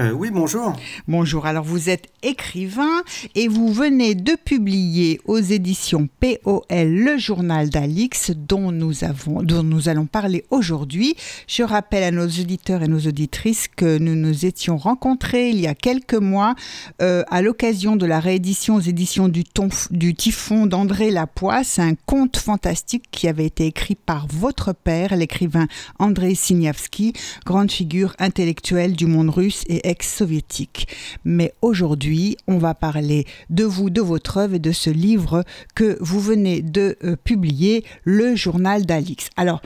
Euh, oui, bonjour. Bonjour, alors vous êtes écrivain et vous venez de publier aux éditions POL le journal d'Alix dont nous, dont nous allons parler aujourd'hui. Je rappelle à nos auditeurs et nos auditrices que nous nous étions rencontrés il y a quelques mois euh, à l'occasion de la réédition aux éditions du, du Typhon d'André Lapoisse, un conte fantastique qui avait été écrit par votre père, l'écrivain André Signavski, grande figure intellectuelle du monde russe et ex-soviétique. Mais aujourd'hui, on va parler de vous, de votre œuvre et de ce livre que vous venez de euh, publier, le journal d'Alix. Alors,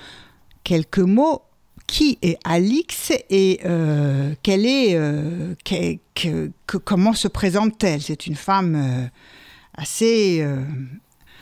quelques mots. Qui est Alix et euh, quelle est, euh, comment se présente-t-elle? C'est une femme assez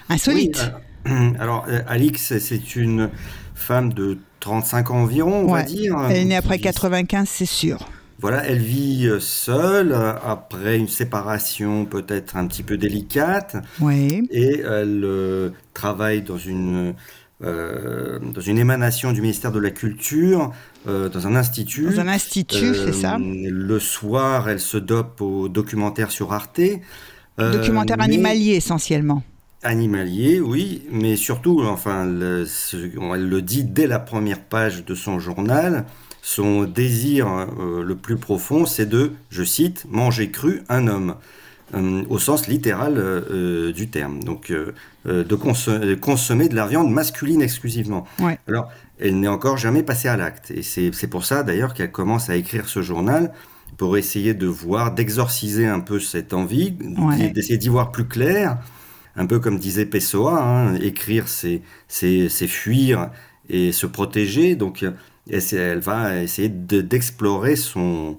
insolite. alors, Alix, c'est une femme de 35 ans environ, on va dire. Elle est née après 95, c'est sûr. Voilà, elle vit euh, seule euh, après une séparation peut-être un petit peu délicate. Oui. Et elle euh, travaille dans une, dans une émanation du ministère de la Culture, dans un institut. Dans un institut, c'est ça. Le soir, elle se dope au documentaire sur Arte. documentaire animalier essentiellement. Animalier, oui, mais surtout, enfin, elle le dit dès la première page de son journal, son désir euh, le plus profond, c'est de, je cite, manger cru un homme, euh, au sens littéral euh, du terme. Donc, de consommer de la viande masculine exclusivement. Alors, elle n'est encore jamais passée à l'acte. Et c'est pour ça, d'ailleurs, qu'elle commence à écrire ce journal pour essayer de voir, d'exorciser un peu cette envie, d'essayer d'y voir plus clair. Un peu comme disait Pessoa, hein, écrire, c'est fuir et se protéger. Donc, et elle va essayer d'explorer son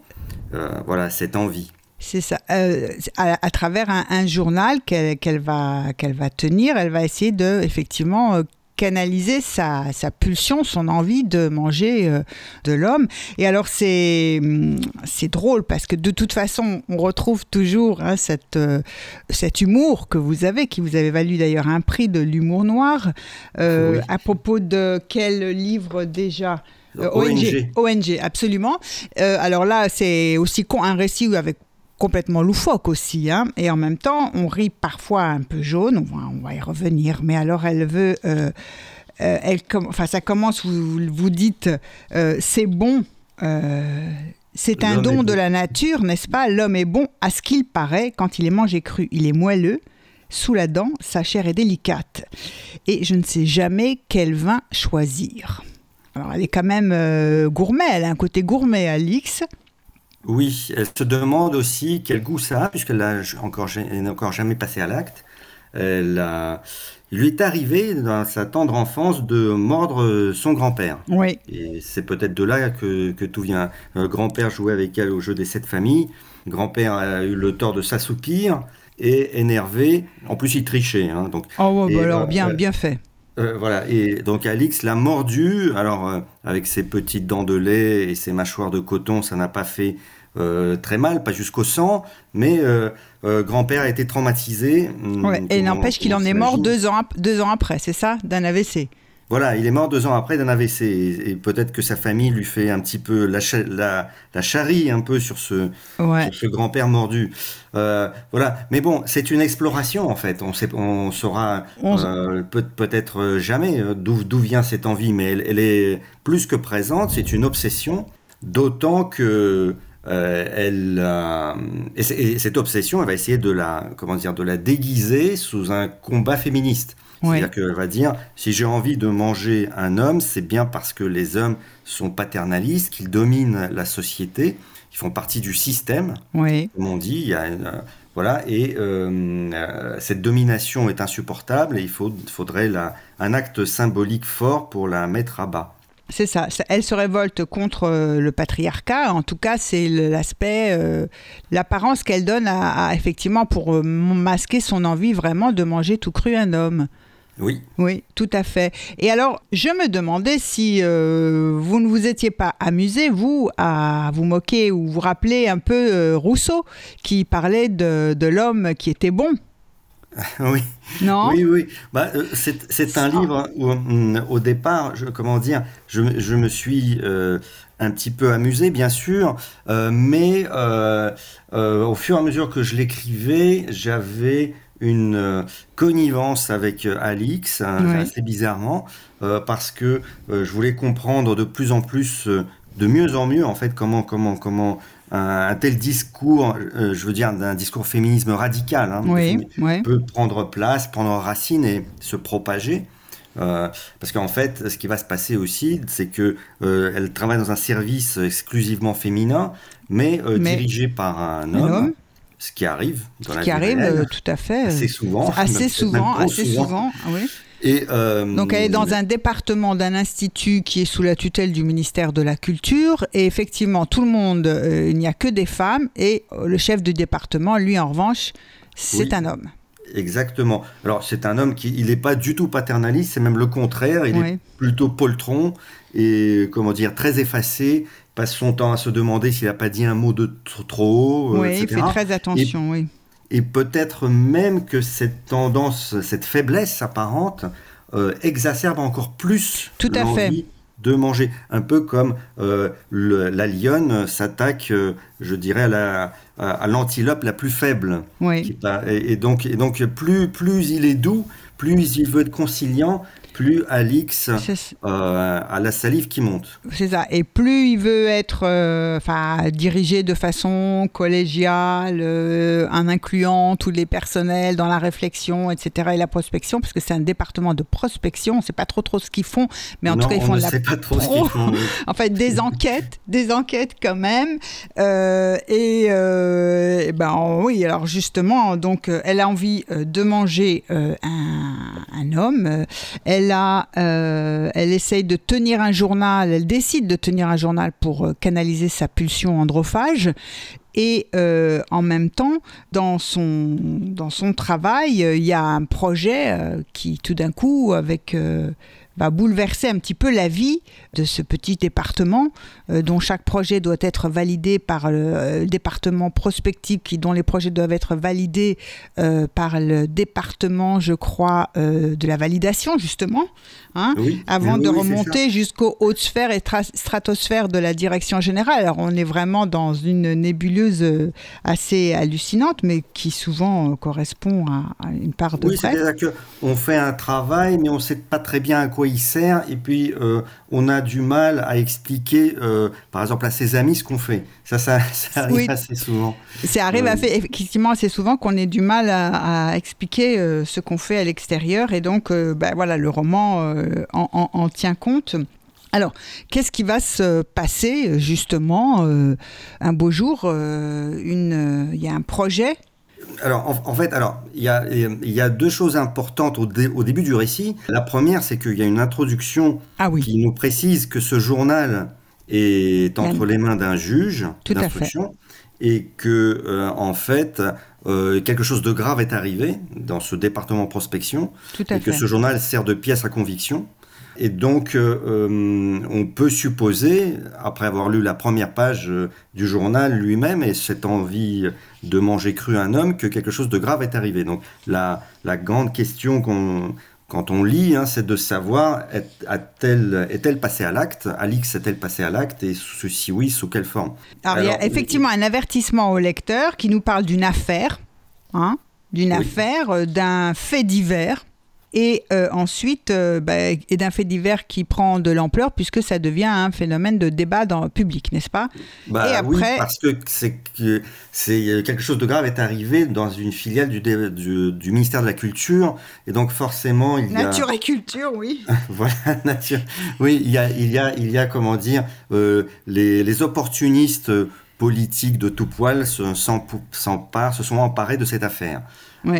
euh, voilà cette envie. C'est ça. Euh, à, travers un, journal qu'elle va qu'elle va tenir, elle va essayer de effectivement euh, canaliser sa, sa, pulsion, son envie de manger de l'homme. Et alors c'est c'est drôle parce que de toute façon on retrouve toujours hein, cette, cet humour que vous avez, qui vous avez valu d'ailleurs un prix de l'humour noir. À propos de quel livre déjà? ONG. ONG, absolument. Euh, alors là, c'est aussi un récit avec complètement loufoque aussi, hein. et en même temps, on rit parfois un peu jaune, on va, on va y revenir, mais alors elle veut... Euh, elle enfin, ça commence, vous, vous dites, c'est bon, c'est un don de la nature, n'est-ce pas? L'homme est bon à ce qu'il paraît quand il est mangé cru. Il est moelleux, sous la dent, sa chair est délicate. Et je ne sais jamais quel vin choisir. Alors, elle est quand même euh, gourmet, elle a un côté gourmet, Alix. Oui, elle se demande aussi quel goût ça a, puisqu'elle n'a encore, encore jamais passé à l'acte. Elle Il lui est arrivé, dans sa tendre enfance, de mordre son grand-père. Oui. Et c'est peut-être de là que, tout vient. Le grand-père jouait avec elle au jeu des sept familles. Grand-père a eu le tort de s'assoupir et énervé. En plus, il trichait. Hein, donc, oh, bah alors, bien, bien fait. Euh, voilà, et donc Alix l'a mordu, alors euh, avec ses petites dents de lait et ses mâchoires de coton, ça n'a pas fait euh, très mal, pas jusqu'au sang, mais grand-père a été traumatisé. Ouais, et n'empêche qu'il en est mort deux ans, deux ans après, c'est ça, d'un AVC voilà, il est mort deux ans après d'un AVC et, peut-être que sa famille lui fait un petit peu la, la, la charrie un peu sur ce, ce grand-père mordu. Euh, voilà, mais bon, c'est une exploration en fait. On, sait, on saura euh, peut-être jamais euh, d'où vient cette envie, mais elle, est plus que présente. C'est une obsession, d'autant que elle et, cette obsession, elle va essayer de la comment dire de la déguiser sous un combat féministe. C'est-à-dire qu'elle va dire, si j'ai envie de manger un homme, c'est bien parce que les hommes sont paternalistes, qu'ils dominent la société, ils font partie du système, oui. comme on dit. Il y a voilà, et euh, euh, cette domination est insupportable et il faut, faudrait la, un acte symbolique fort pour la mettre à bas. C'est ça. Elle se révolte contre euh, le patriarcat. En tout cas, c'est l'aspect, l'apparence qu'elle donne à, effectivement pour masquer son envie vraiment de manger tout cru un homme. Oui. Oui, tout à fait. Et alors, je me demandais si euh, vous ne vous étiez pas amusé, vous, à vous moquer ou vous rappeler un peu euh, Rousseau, qui parlait de, de l'homme qui était bon. oui. Non Oui, oui. Bah, euh, c'est un livre où, hum, au départ, je, comment dire, je, me- je me suis un petit peu amusé, bien sûr, mais au fur et à mesure que je l'écrivais, j'avais une euh, connivence avec euh, Alix, hein, assez bizarrement, euh, parce que euh, je voulais comprendre de plus en plus, euh, de mieux en mieux, en fait, comment, comment, comment un, un tel discours, je veux dire, d'un discours féminisme radical, hein, Oui, peut prendre place, prendre racine et se propager. Euh, parce qu'en fait, ce qui va se passer aussi, c'est que euh, elle travaille dans un service exclusivement féminin, mais, euh, Mais- dirigé par un homme, ce qui arrive dans ce la qui arrive réelle, tout à fait. assez souvent, Assez souvent, assez souvent, oui. Et euh, Donc elle est dans un département d'un institut qui est sous la tutelle du ministère de la Culture et effectivement tout le monde, euh, il n'y a que des femmes et euh, le chef du département, lui en revanche, c'est Oui. un homme. Exactement. Alors c'est un homme qui, il n'est pas du tout paternaliste, c'est même le contraire. Il Oui. est plutôt poltron et comment dire très effacé. Passe son temps à se demander s'il n'a pas dit un mot de tr- trop haut, euh, oui, il fait très attention, oui. Et peut-être même que cette tendance, cette faiblesse apparente, euh, exacerbe encore plus Tout à fait. de manger. Un peu comme euh, le- la lionne s'attaque, euh, je dirais, à la- à, à l'antilope la plus faible. Oui, et, et donc, et donc plus, plus il est doux, plus il veut être conciliant, plus Alix euh, a la salive qui monte. c'est ça. Et plus il veut être euh, dirigé de façon collégiale, euh, en incluant tous les personnels dans la réflexion, etc. et la prospection, parce que c'est un département de prospection, on ne sait pas trop trop ce qu'ils font, mais en non, tout cas ils on font de la sait pas trop ce pro. qu'ils font. oui. en fait des enquêtes, des enquêtes quand même. Euh, et, euh, et ben oui, alors justement, donc euh, elle a envie euh, de manger euh, un, un homme. Euh, Elle a, euh, essaye de tenir un journal. Elle décide de tenir un journal pour euh, canaliser sa pulsion androphage. Et euh, en même temps, dans son, dans son travail, il y a un projet qui, tout d'un coup, avec, va bouleverser un petit peu la vie de ce petit département, euh, dont chaque projet doit être validé par le euh, département prospectif, qui, dont les projets doivent être validés euh, par le département, je crois, de la validation, justement, hein, Oui, avant oui, de oui, remonter jusqu'aux hautes sphères et tra- stratosphères de la direction générale. Alors on est vraiment dans une nébuleuse assez hallucinante, mais qui souvent correspond à, à une part de Oui, c'est-à-dire qu'on fait un travail, mais on ne sait pas très bien à quoi il sert, et puis euh, on a du mal à expliquer, euh, par exemple, à ses amis ce qu'on fait. Ça, ça, ça arrive Oui. assez souvent. Ça arrive Euh, à fait, effectivement assez souvent qu'on ait du mal à, à expliquer ce qu'on fait à l'extérieur, et donc ben, voilà, le roman en, en- en tient compte. Alors, qu'est-ce qui va se passer justement euh, un beau jour euh, euh, Il y a un projet Alors, en, en fait, alors il y a, il y a deux choses importantes au, dé- au début du récit. La première, c'est qu'il y a une introduction Ah oui, qui nous précise que ce journal est entre les mains d'un juge d'instruction et que, euh, en fait, euh, quelque chose de grave est arrivé dans ce département prospection tout à et que ce journal sert de pièce à conviction. Et donc, euh, euh, on peut supposer, après avoir lu la première page euh, du journal lui-même et cette envie de manger cru un homme, que quelque chose de grave est arrivé. Donc, la, la grande question qu'on, quand on lit, hein, c'est de savoir est- est-elle passée à l'acte Alix est-elle passée à l'acte Et si oui, sous quelle forme? Alors, il y a effectivement un avertissement au lecteur qui nous parle d'une affaire, hein, d'une Oui. affaire, d'un fait divers, et euh, ensuite, euh, bah, et d'un fait divers qui prend de l'ampleur puisque ça devient un phénomène de débat dans le public, n'est-ce pas? Bah Et oui, après- parce que c'est que c'est euh, quelque chose de grave est arrivé dans une filiale du, dé- du, du ministère de la Culture et donc forcément il y a Nature et culture, oui. voilà nature oui il y a il y a il y a comment dire euh, les, les opportunistes politiques de tout poil se sont emparés de cette affaire Oui.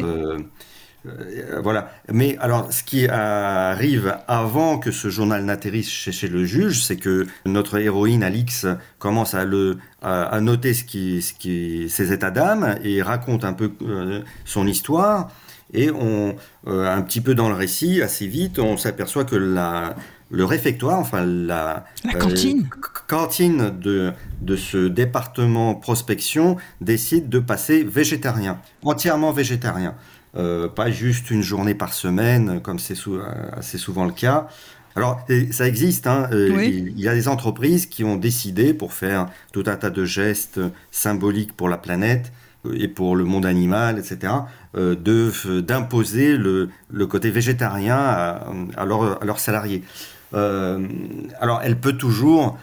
Euh, euh, voilà. Mais alors, ce qui arrive avant que ce journal n'atterrisse chez, chez le juge, c'est que notre héroïne Alix commence à, le, à, à noter ce qui, ce qui, ses états d'âme et raconte un peu euh, son histoire. Et on, un petit peu dans le récit, assez vite, on s'aperçoit que la, le réfectoire, enfin la, cantine, cantine de, de ce département prospection décide de passer végétarien, entièrement végétarien. Pas juste une journée par semaine, comme c'est assez souvent le cas. Alors, ça existe. Hein, euh, il y a des entreprises qui ont décidé, pour faire tout un tas de gestes symboliques pour la planète euh, et pour le monde animal, etc., euh, d'imposer le, le, côté végétarien à, à, leurs salariés. alors, elle peut toujours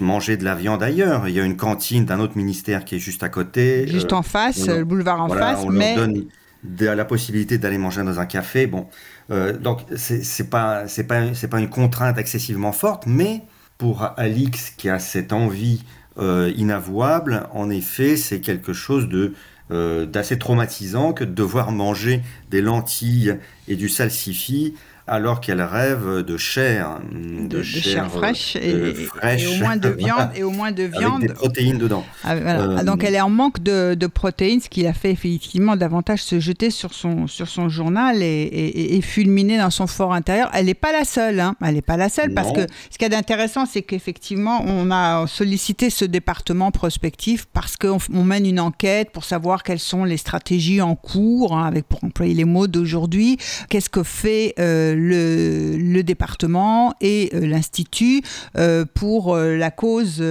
manger de la viande ailleurs. Il y a une cantine d'un autre ministère qui est juste à côté. Juste en face, le boulevard en face. On mais... leur donne la possibilité d'aller manger dans un café. Bon, euh, donc c'est pas pas c'est pas une contrainte excessivement forte, mais pour Alix qui a cette envie euh, inavouable, en effet, c'est quelque chose de euh, d'assez traumatisant que de devoir manger des lentilles et du salsifis alors qu'elle rêve de chair, de, chair, fraîche, et, au moins de viande et au moins de viande, avec des protéines dedans. Ah, euh, donc elle est en manque de, protéines, ce qui l'a fait effectivement davantage se jeter sur son sur son journal et, fulminer dans son fort intérieur. Elle n'est pas la seule, hein. elle n'est pas la seule parce que ce qui est intéressant, c'est qu'effectivement on a sollicité ce département prospectif parce qu'on mène une enquête pour savoir quelles sont les stratégies en cours, hein, avec pour employer les mots d'aujourd'hui, qu'est-ce que fait euh, le, département et euh, l'Institut euh, pour euh, la cause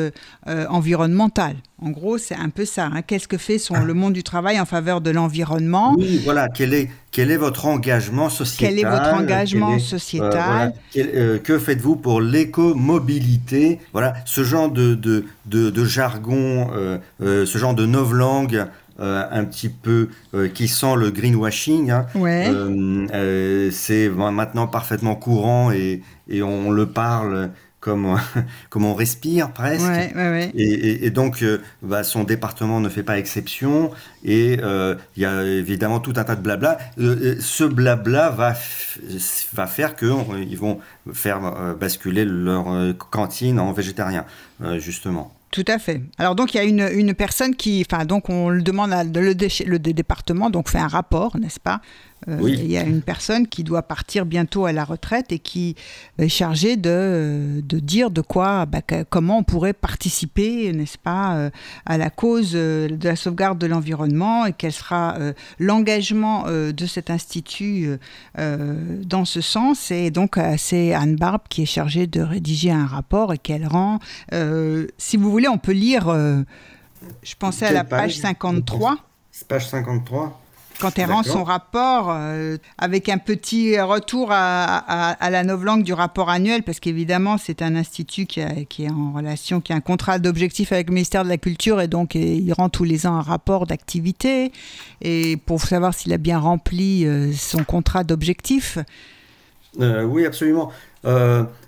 environnementale. En gros, c'est un peu ça. Hein. Qu'est-ce que fait son, le monde du travail en faveur de l'environnement? Oui, voilà. Quel est, quel est votre engagement sociétal? Quel est votre engagement sociétal? Que faites-vous pour l'éco-mobilité? Voilà, ce genre de, de, de, jargon, ce genre de novlangue euh, un petit peu euh, qui sent le greenwashing. Hein. Euh, c'est maintenant parfaitement courant et, et, on le parle comme, comme on respire presque. et, et, donc, bah, son département ne fait pas exception. Et il y a évidemment tout un tas de blabla. ce blabla va, va faire qu'ils vont faire basculer leur cantine en végétarien, justement. Tout à fait. Alors donc il y a une, une personne qui, enfin donc on le demande à le, le département donc fait un rapport, n'est-ce pas, euh, il y a une personne qui doit partir bientôt à la retraite et qui est chargée de, de dire de quoi, bah, comment on pourrait participer, n'est-ce pas, euh, à la cause euh, de la sauvegarde de l'environnement et quel sera l'engagement de cet institut dans ce sens. Et donc c'est Anne Barbe qui est chargée de rédiger un rapport et qu'elle rend. si vous voulez, on peut lire. je pensais à la page 53. Page 53 quand elle rend son rapport euh, avec un petit retour à, la novlangue du rapport annuel, parce qu'évidemment c'est un institut qui, est en relation, qui a un contrat d'objectif avec le ministère de la Culture et donc il rend tous les ans un rapport d'activité et pour savoir s'il a bien rempli euh, son contrat d'objectif. Euh, oui, absolument.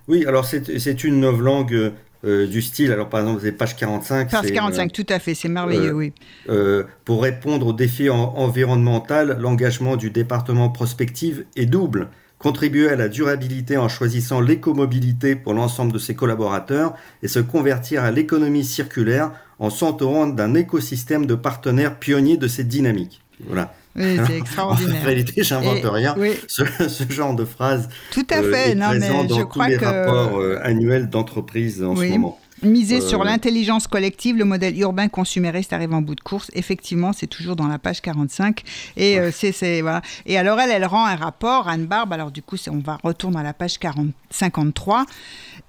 oui, alors c'est une novlangue euh, du style, alors par exemple, c'est page 45. Page 45, euh, tout à fait, c'est merveilleux, oui. Euh, pour répondre aux défis environnementaux, l'engagement du département prospective est double. Contribuer à la durabilité en choisissant l'écomobilité pour l'ensemble de ses collaborateurs et se convertir à l'économie circulaire en s'entourant d'un écosystème de partenaires pionniers de cette dynamique. Voilà. Oui, c'est extraordinaire. En réalité, j'invente rien. Ce, genre de phrase Tout à fait. est non, présent dans je tous crois les rapports euh, annuels d'entreprise en ce moment. Miser sur euh, l'intelligence collective, le modèle urbain consumériste arrive en bout de course. Effectivement, c'est toujours dans la page 45. Et euh, c'est voilà. Et alors elle, elle rend un rapport Anne Barbe. Alors du coup, on va retourner à la page 40, 53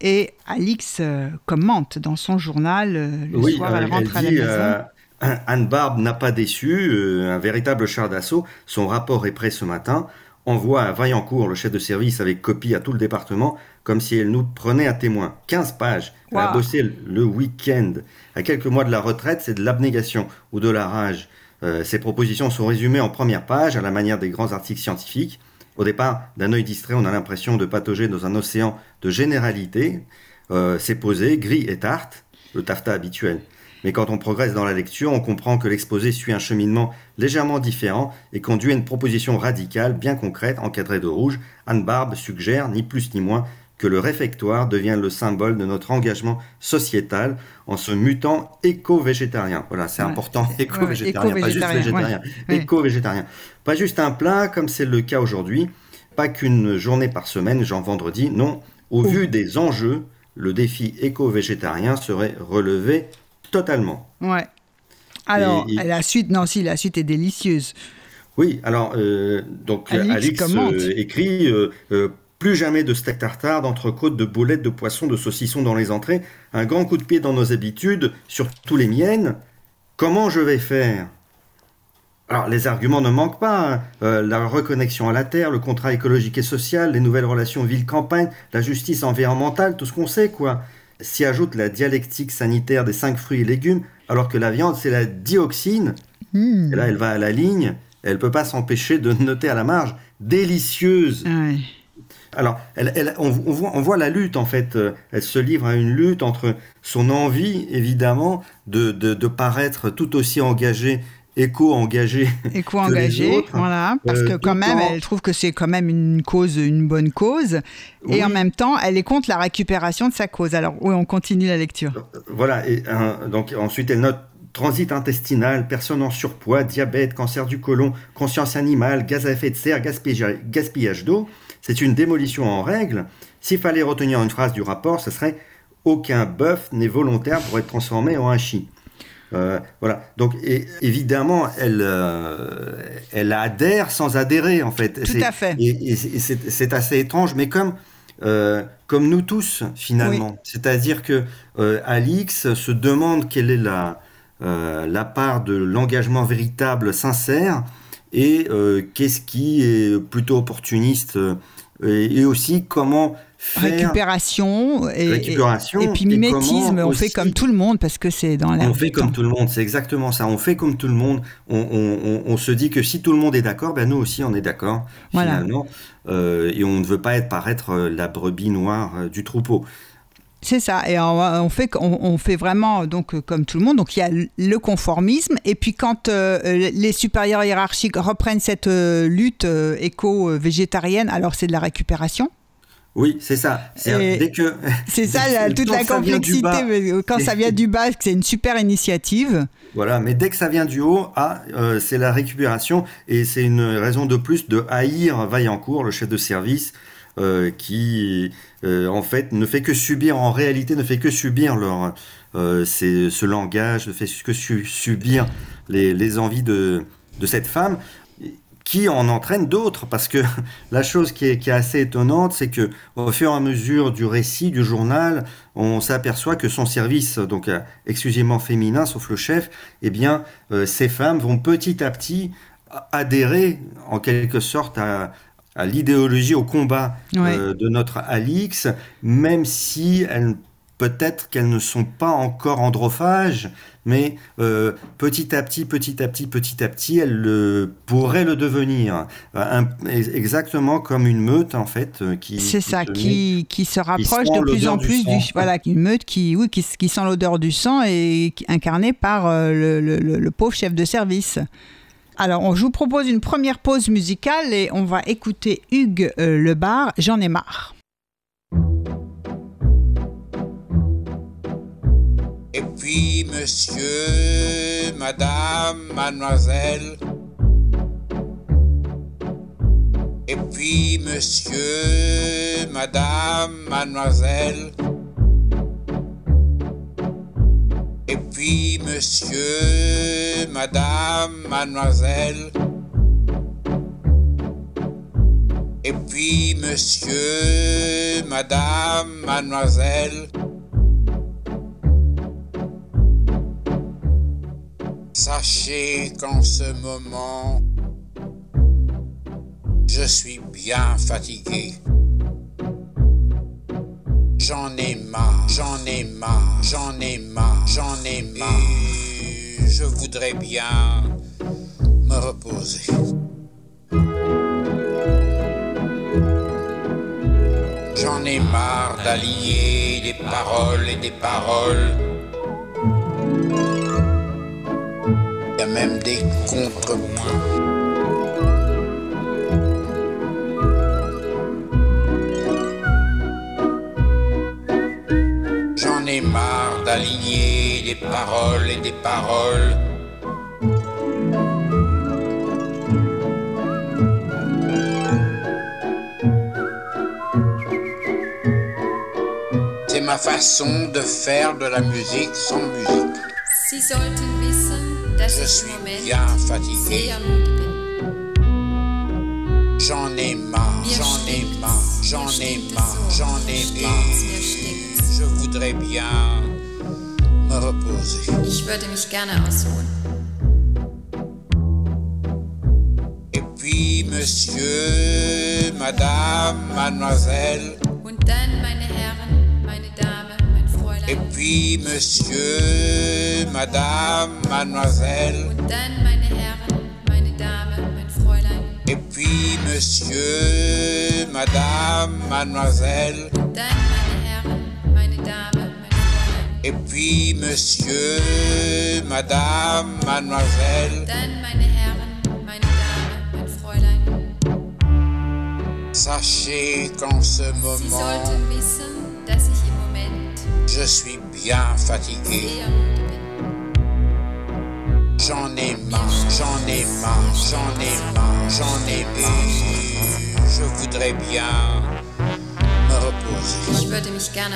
et Alix commente dans son journal le soir. Elle rentre à la maison. Anne Barbe n'a pas déçu, euh, un véritable char d'assaut. Son rapport est prêt ce matin. Envoie à Vaillancourt, le chef de service, avec copie à tout le département, comme si elle nous prenait à témoin. 15 pages. Elle a bossé le week-end. À quelques mois de la retraite, c'est de l'abnégation ou de la rage. Euh, ces propositions sont résumées en première page, à la manière des grands articles scientifiques. Au départ, d'un œil distrait, on a l'impression de patauger dans un océan de généralité. Euh, c'est posé, gris et tarte, le taffetas habituel. Mais quand on progresse dans la lecture, on comprend que l'exposé suit un cheminement légèrement différent et conduit à une proposition radicale, bien concrète, encadrée de rouge. Anne Barbe suggère, ni plus ni moins, que le réfectoire devienne le symbole de notre engagement sociétal en se mutant éco-végétarien. Voilà, c'est important, éco-végétarien, pas juste végétarien, éco-végétarien. Pas juste un plat comme c'est le cas aujourd'hui, pas qu'une journée par semaine, genre vendredi, non. Au vu des enjeux, le défi éco-végétarien serait relevé totalement. Ouais. Alors, la suite, non, si, la suite est délicieuse. Oui, alors, euh, donc, Alix, euh, écrit euh, plus jamais de steak tartare, d'entrecôte, de boulettes, de poisson, de saucisson dans les entrées. Un grand coup de pied dans nos habitudes, surtout les miennes. Comment je vais faire? Alors, les arguments ne manquent pas. Hein. La reconnexion à la terre, le contrat écologique et social, les nouvelles relations ville-campagne, la justice environnementale, tout ce qu'on sait, quoi. S'y ajoute la dialectique sanitaire des cinq fruits et légumes, alors que la viande, c'est la dioxine. Hmm. Et là, elle va à la ligne. Elle peut pas s'empêcher de noter à la marge délicieuse. Alors, on, voit, la lutte, en fait. Euh, elle se livre à une lutte entre son envie, évidemment, de, de paraître tout aussi engagée éco-engagée. Éco-engagée, voilà, parce que euh, quand même, elle trouve que c'est quand même une cause, une bonne cause, et en même temps, elle est contre la récupération de sa cause. Alors, oui, on continue la lecture. Voilà, et donc ensuite, elle note transit intestinal, personne en surpoids, diabète, cancer du côlon, conscience animale, gaz à effet de serre, gaspillage d'eau. C'est une démolition en règle. S'il fallait retenir une phrase du rapport, ce serait aucun bœuf n'est volontaire pour être transformé en un chi. Euh, voilà. Donc évidemment, elle, euh, elle adhère sans adhérer en fait. Tout à fait. Et, c'est assez étrange, mais comme euh, comme nous tous finalement. C'est-à-dire que Alix se demande quelle est la la part de l'engagement véritable, sincère, et qu'est-ce qui est plutôt opportuniste, et aussi comment récupération et, et, puis mimétisme. on fait comme tout le monde parce que c'est dans l'air. On fait comme tout le monde, c'est exactement ça. On fait comme tout le monde. On, se dit que si tout le monde est d'accord, ben nous aussi on est d'accord finalement. Euh, et on ne veut pas être paraître euh, la brebis noire euh, du troupeau. C'est ça, et on, fait, on, fait vraiment donc comme tout le monde. Donc il y a le conformisme, et puis quand les supérieurs hiérarchiques reprennent cette lutte éco-végétarienne, alors c'est de la récupération. Oui, c'est ça. C'est que c'est ça toute la complexité. quand ça vient du bas, c'est une super initiative. Voilà, mais dès que ça vient du haut, ah, euh, c'est la récupération et c'est une raison de plus de haïr Vaillancourt, le chef de service, euh, qui euh, en fait ne fait que subir, en réalité ne fait que subir leur, ce langage, ne fait que subir les, les envies de, de cette femme qui en entraîne d'autres. Parce que la chose qui est, assez étonnante, c'est que au fur et à mesure du récit du journal, on s'aperçoit que son service, donc euh, exclusivement féminin, sauf le chef, eh bien, euh, ces femmes vont petit à petit adhérer en quelque sorte à, l'idéologie, au combat euh, de notre Alix, même si elles peut-être qu'elles ne sont pas encore androphages, mais euh, petit à petit, petit à petit, petit à petit, elles pourraient le devenir. Euh, exactement comme une meute, en fait, euh, qui... C'est ça, qui, qui, se rapproche de plus en plus du... Voilà, une meute qui, oui, qui, qui sent l'odeur du sang et incarnée par le, le, le, pauvre chef de service. Alors, on, je vous propose une première pause musicale et on va écouter Hugues Lebar, J'en ai marre. Et puis, monsieur, madame, mademoiselle. Et puis, monsieur, madame, mademoiselle. Et puis, monsieur, madame, mademoiselle. Et puis, monsieur, madame, mademoiselle. Sachez qu'en ce moment, je suis bien fatigué. J'en ai marre, j'en ai marre, j'en ai marre, j'en ai marre. Je voudrais bien me reposer. J'en ai marre d'allier des paroles et des paroles même des contrepoints. J'en ai marre d'aligner des paroles et des paroles. C'est ma façon de faire de la musique sans musique. Je suis bien fatigué. J'en ai marre, j'en ai marre, j'en ai marre, j'en ai marre. Je voudrais bien me reposer. Ich würde mich gerne ausruhen. Et puis, monsieur, madame, mademoiselle. Und dann, meine Et puis, monsieur, madame, mademoiselle. Und dann, meine Herren, meine Dame, mein Fräulein. Et puis, monsieur, madame, mademoiselle. Und dann, meine Herren, meine Dame, mein Fräulein. Et puis, monsieur, madame, mademoiselle. Dann, meine Herren, meine Dame, mein Fräulein. Sachez qu'en ce Sie moment, sollten wissen, dass ich im Moment je suis bien fatigué. J'en ai marre, j'en ai marre, j'en ai marre, j'en ai marre. Je voudrais bien me reposer. Ich würde mich gerne.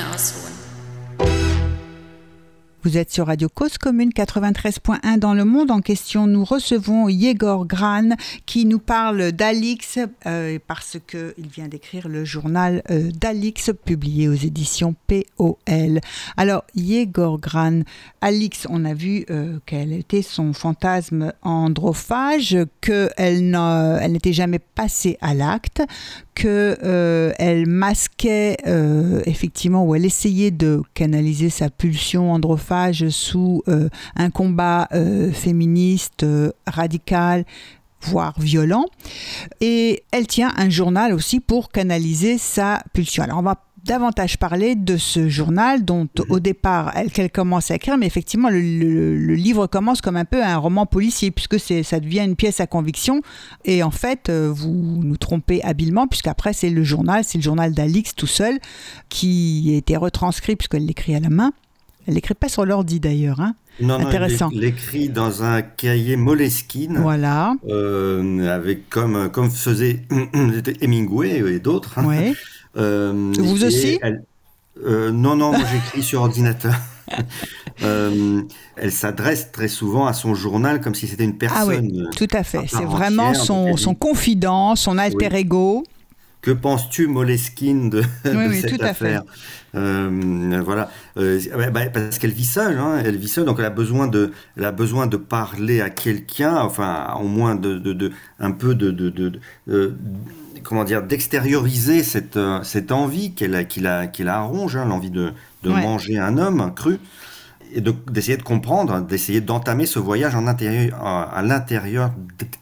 Vous êtes sur Radio Cause Commune 93.1 dans le monde en question. Nous recevons Yegor Gran qui nous parle d'Alix euh, parce qu'il vient d'écrire le journal euh, d'Alix publié aux éditions POL. Alors Yegor Gran, Alix, on a vu euh, quel était son fantasme androphage, qu'elle n'était jamais passée à l'acte, que euh, masquait euh, effectivement ou elle essayait de canaliser sa pulsion androphage sous euh, un combat féministe radical voire violent et elle tient un journal aussi pour canaliser sa pulsion. Alors on va davantage parler de ce journal dont au départ elle qu'elle commence à écrire mais effectivement le, le- le livre commence comme un peu un roman policier puisque c'est ça devient une pièce à conviction et en fait euh, vous nous trompez habilement puisqu'après c'est le journal c'est le journal d'Alix tout seul qui a été retranscrit puisqu'elle l'écrit à la main elle l'écrit pas sur l'ordi d'ailleurs hein. Non, non, Intéressant. il l'écrit dans un cahier Moleskine, voilà euh, avec comme comme faisait Hemingway et d'autres. hein. ouais Vous et aussi elle- euh, Non, non, moi j'écris sur ordinateur. Euh, elle s'adresse très souvent à son journal comme si c'était une Ah oui, personne. tout à fait c'est vraiment son, son confident son alter Oui. ego Que penses-tu, Moleskine, de, Oui, de oui, cette tout à fait. affaire? Euh, Voilà, Euh, bah, bah, parce qu'elle vit seule, hein, elle vit seule, donc elle a besoin de, elle a besoin de parler à quelqu'un, enfin, au moins de, de, de- un peu de, de, euh, comment dire, d'extérioriser cette, euh, cette envie qu'elle a, qu'il a, qu'il a à ronge, hein, l'envie de, de Ouais. manger un homme cru, et de- d'essayer de comprendre, d'essayer d'entamer ce voyage en intérieur, à, à l'intérieur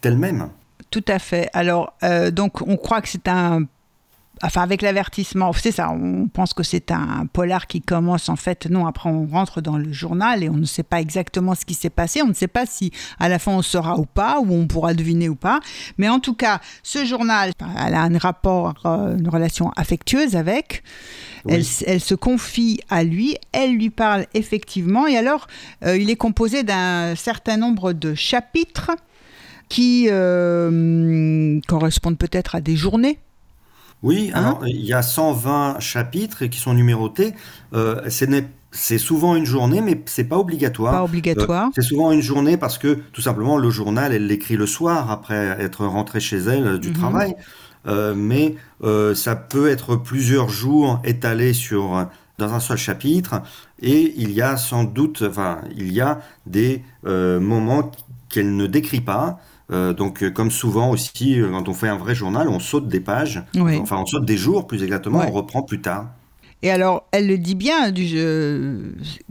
d'elle-même. Tout à fait. Alors, euh, donc, on croit que c'est un. Enfin, avec l'avertissement, c'est ça, on pense que c'est un polar qui commence en fait. Non, après, on rentre dans le journal et on ne sait pas exactement ce qui s'est passé. On ne sait pas si à la fin on saura ou pas, ou on pourra deviner ou pas. Mais en tout cas, ce journal, elle a un rapport, euh, une relation affectueuse avec. Oui. Elle, s- elle se confie à lui, elle lui parle effectivement. Et alors, euh, il est composé d'un certain nombre de chapitres qui euh, correspondent peut-être à des journées. Oui, Hein alors il y a 120 chapitres qui sont numérotés. Euh, ce n'est- c'est souvent une journée, mais c'est pas obligatoire. Pas obligatoire. Euh, c'est souvent une journée parce que tout simplement le journal, elle l'écrit le soir après être rentrée chez elle euh, du Mhm. travail. Euh, mais euh, ça peut être plusieurs jours étalés sur dans un seul chapitre. Et il y a sans doute, enfin, il y a des euh, moments qu'elle ne décrit pas. Euh, donc, euh, comme souvent aussi, euh, quand on fait un vrai journal, on saute des pages. Oui. Enfin, on saute des jours, plus exactement, on reprend plus tard. Et alors, elle le dit bien du,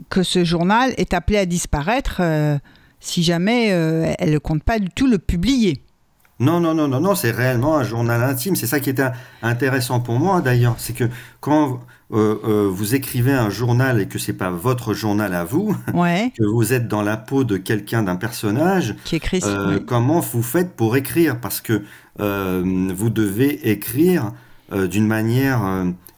que ce journal est appelé à disparaître euh, si jamais euh, elle ne compte pas du tout le publier. Non, non, non, non, non, c'est réellement un journal intime. C'est ça qui est un- intéressant pour moi d'ailleurs, c'est que quand euh, euh, vous écrivez un journal et que c'est pas votre journal à vous, Ouais, que vous êtes dans la peau de quelqu'un, d'un personnage, qui écrit. euh, oui. comment vous faites pour écrire? Parce que vous devez écrire d'une manière,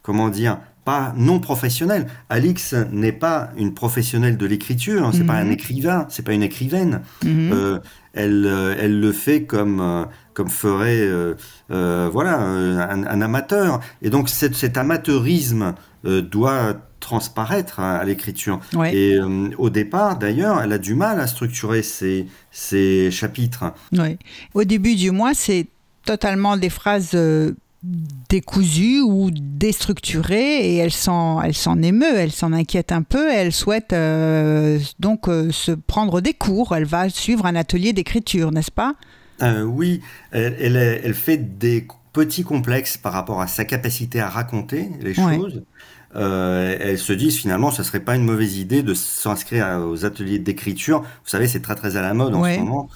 comment dire, pas non professionnelle. Alix n'est pas une professionnelle de l'écriture, c'est pas un écrivain, c'est pas une écrivaine. Mhm. Euh, elle, euh, elle le fait comme, euh, comme ferait euh, euh, voilà, un, un amateur. Et donc cet, cet amateurisme doit transparaître à, à l'écriture. Ouais. Et euh, au départ, d'ailleurs, elle a du mal à structurer ses, ses chapitres. Oui. Au début du mois, c'est totalement des phrases euh, décousues ou déstructurées et elle s'en, elle s'en émeut, elle s'en inquiète un peu et elle souhaite euh, donc euh, se prendre des cours. Elle va suivre un atelier d'écriture, n'est-ce pas? Euh, oui, elle, elle, fait des petits complexes par rapport à sa capacité à raconter les Ouais. choses. Euh, elles se disent finalement, ce serait pas une mauvaise idée de s'inscrire aux ateliers d'écriture. Vous savez, c'est très très à la mode en Ouais. ce moment.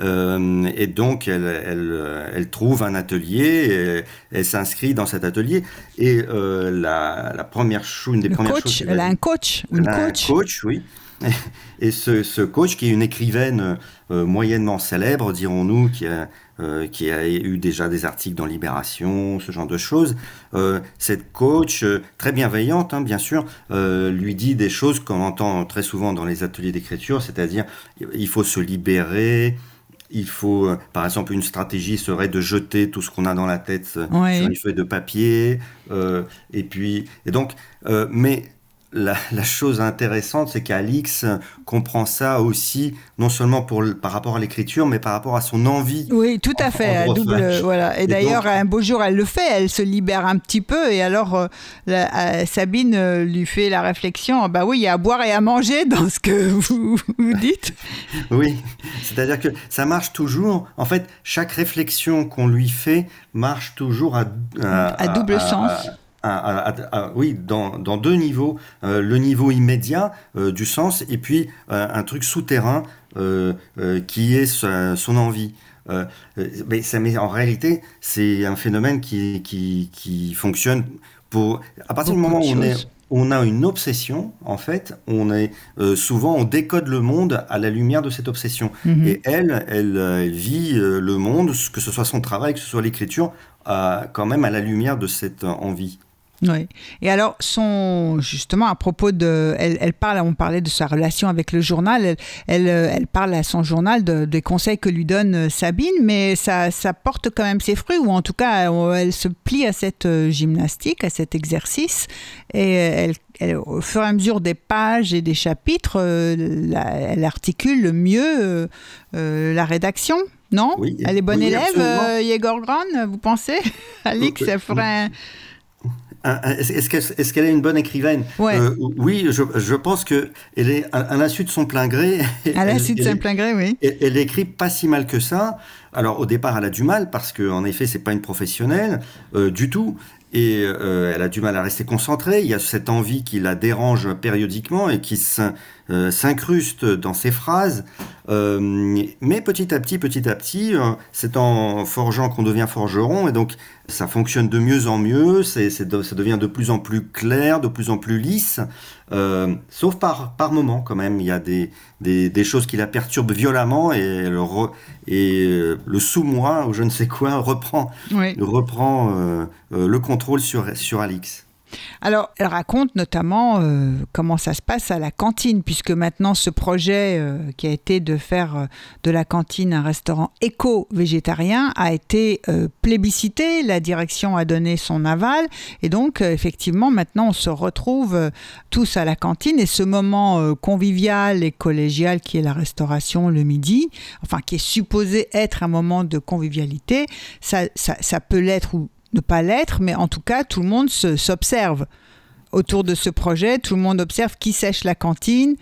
Euh, et donc, elle, elle, euh, elle trouve un atelier, et elle s'inscrit dans cet atelier. Et euh, la, la première chose, une des Le premières coach, choses elle a un coach, une elle a un coach. oui. Et ce, ce coach, qui est une écrivaine euh, moyennement célèbre, dirons-nous, qui a, euh, qui a eu déjà des articles dans Libération, ce genre de choses, euh, cette coach, très bienveillante, hein, bien sûr, lui dit des choses qu'on entend très souvent dans les ateliers d'écriture, c'est-à-dire il faut se libérer. Il faut, euh, par exemple, une stratégie serait de jeter tout ce qu'on a dans la tête euh, Ouais. sur une feuille de papier. euh, et puis, et donc, euh, mais la, la chose intéressante, c'est qu'Alix comprend ça aussi, non seulement pour, par rapport à l'écriture, mais par rapport à son envie. Oui, tout à fait, à double, voilà. Et, Et d'ailleurs, donc- un beau jour, elle le fait, elle se libère un petit peu, et alors euh, la- euh, Sabine euh, lui fait la réflexion, Ah bah oui, il y a à boire et à manger dans ce que vous, vous dites. Oui, c'est-à-dire que ça marche toujours. En fait, chaque réflexion qu'on lui fait marche toujours à, À double sens. À- à- à- à- oui, dans, dans deux niveaux. Euh, le niveau immédiat euh, du sens et puis euh, un truc souterrain qui est sa- son envie. Mais, ça, mais en réalité, c'est un phénomène qui, qui, qui fonctionne pour... À partir du moment où on est, choses. on a une obsession, en fait, on est souvent on décode le monde à la lumière de cette obsession. Mhm. Et elle, elle, elle vit le monde, que ce soit son travail, que ce soit l'écriture, quand même à la lumière de cette envie. Oui. Et alors, son, justement, à propos de. Elle, elle parle, on parlait de sa relation avec le journal, elle, elle, euh, elle parle à son journal de- des conseils que lui donne euh, Sabine, mais ça, ça porte quand même ses fruits, ou en tout cas, elle se plie à cette euh, gymnastique, à cet exercice, et elle, au fur et à mesure des pages et des chapitres, elle articule mieux la rédaction. Non? Oui, Elle est bonne oui, élève, Yegor Gran, vous pensez? Alix, ça ferait un... Est-ce qu'elle est, qu'elle est une bonne écrivaine Ouais. Euh, Oui, je, je pense que elle est à, à l'insu de son plein gré. À suite de saint plein gré, oui. Elle, elle écrit pas si mal que ça. Alors au départ, elle a du mal parce que en effet, c'est pas une professionnelle euh, du tout, et euh, elle a du mal à rester concentrée. Il y a cette envie qui la dérange périodiquement et qui s'in- euh, s'incruste dans ses phrases. Euh, mais petit à petit, petit à petit, euh, c'est en forgeant qu'on devient forgeron, et donc ça fonctionne de mieux en mieux. C'est, c'est de- ça devient de plus en plus clair, de plus en plus lisse. Sauf par, par moment quand même, il y a des, des, des choses qui la perturbent violemment et le, re- et le sous-moi ou je ne sais quoi reprend, oui. reprend le contrôle sur, sur Alix. Alors, elle raconte notamment euh, comment ça se passe à la cantine, puisque maintenant ce projet euh, qui a été de faire euh, de la cantine un restaurant éco-végétarien a été plébiscité, la direction a donné son aval, et donc effectivement maintenant on se retrouve tous à la cantine, et ce moment convivial et collégial qui est la restauration le midi, enfin qui est supposé être un moment de convivialité, ça, ça, ça peut l'être ou ne pas l'être, mais en tout cas, tout le monde se- s'observe. Autour de ce projet, tout le monde observe qui sèche la cantine,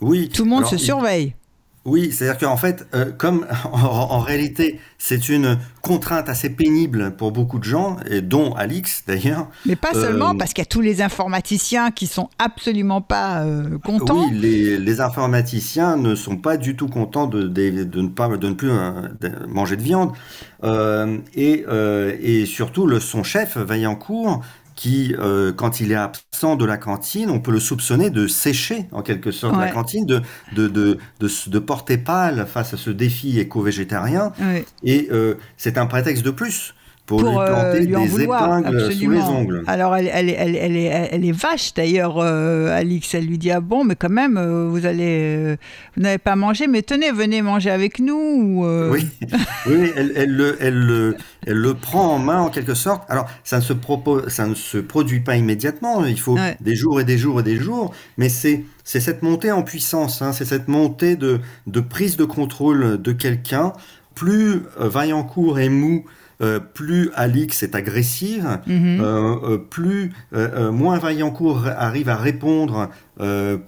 Oui, tout le monde alors, se il- surveille. Oui, c'est-à-dire qu'en fait, euh, comme en, en réalité, c'est une contrainte assez pénible pour beaucoup de gens, et dont Alix d'ailleurs. Mais pas Euh, seulement, parce qu'il y a tous les informaticiens qui sont absolument pas euh, contents. Oui, les, les informaticiens ne sont pas du tout contents de, de- de ne, pas, de ne plus manger de viande. Et, et surtout, le, son chef, Vaillancourt, qui, euh, quand il est absent de la cantine, on peut le soupçonner de sécher, en quelque sorte, Ouais. la cantine, de, de, de, de, de porter pâle face à ce défi éco-végétarien. Et euh, c'est un prétexte de plus pour, lui pour euh, planter lui en des vouloir, épingles sous les absolument. ongles. Alors elle, elle, elle, elle est, elle est vache d'ailleurs, euh, Alix. Elle lui dit ah bon, mais quand même, euh, vous allez, euh, vous n'avez pas mangé, mais tenez, venez manger avec nous. ou, Oui, oui elle, le, elle, le, elle le prend en main en quelque sorte. Alors, ça ne se, propose, ça ne se produit pas immédiatement, il faut Ouais. des jours et des jours et des jours, mais c'est c'est cette montée en puissance, hein, c'est cette montée de, de prise de contrôle de quelqu'un. Plus Vaillancourt est mou, euh, plus Alix est agressive, Mhm. euh, euh, plus moins Vaillancourt arrive à répondre,